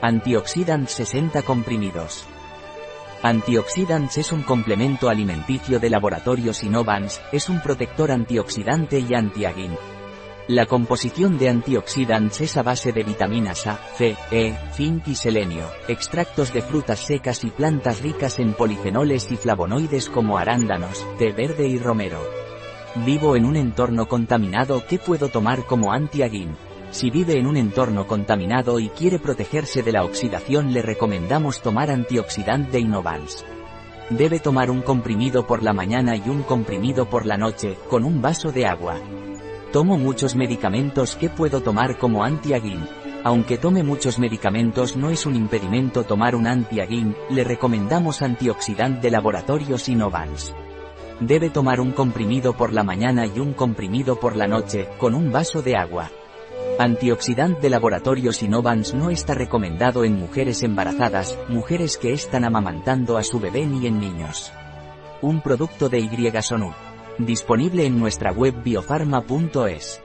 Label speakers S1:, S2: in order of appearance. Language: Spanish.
S1: Antioxidants 60 comprimidos. Antioxidants es un complemento alimenticio de laboratorios Innovans, es un protector antioxidante y antiaging. La composición de antioxidants es a base de vitaminas A, C, E, zinc y selenio, extractos de frutas secas y plantas ricas en polifenoles y flavonoides como arándanos, té verde y romero. Vivo en un entorno contaminado, ¿qué puedo tomar como antiaging? Si vive en un entorno contaminado y quiere protegerse de la oxidación le recomendamos tomar antioxidante de Innovans. Debe tomar un comprimido por la mañana y un comprimido por la noche, con un vaso de agua. Tomo muchos medicamentos que puedo tomar como antiagin. Aunque tome muchos medicamentos no es un impedimento tomar un antiagin, le recomendamos antioxidante de laboratorios Innovans. Debe tomar un comprimido por la mañana y un comprimido por la noche, con un vaso de agua. Antioxidante de laboratorios Innovans no está recomendado en mujeres embarazadas, mujeres que están amamantando a su bebé ni en niños. Un producto de Y Disponible en nuestra web biofarma.es.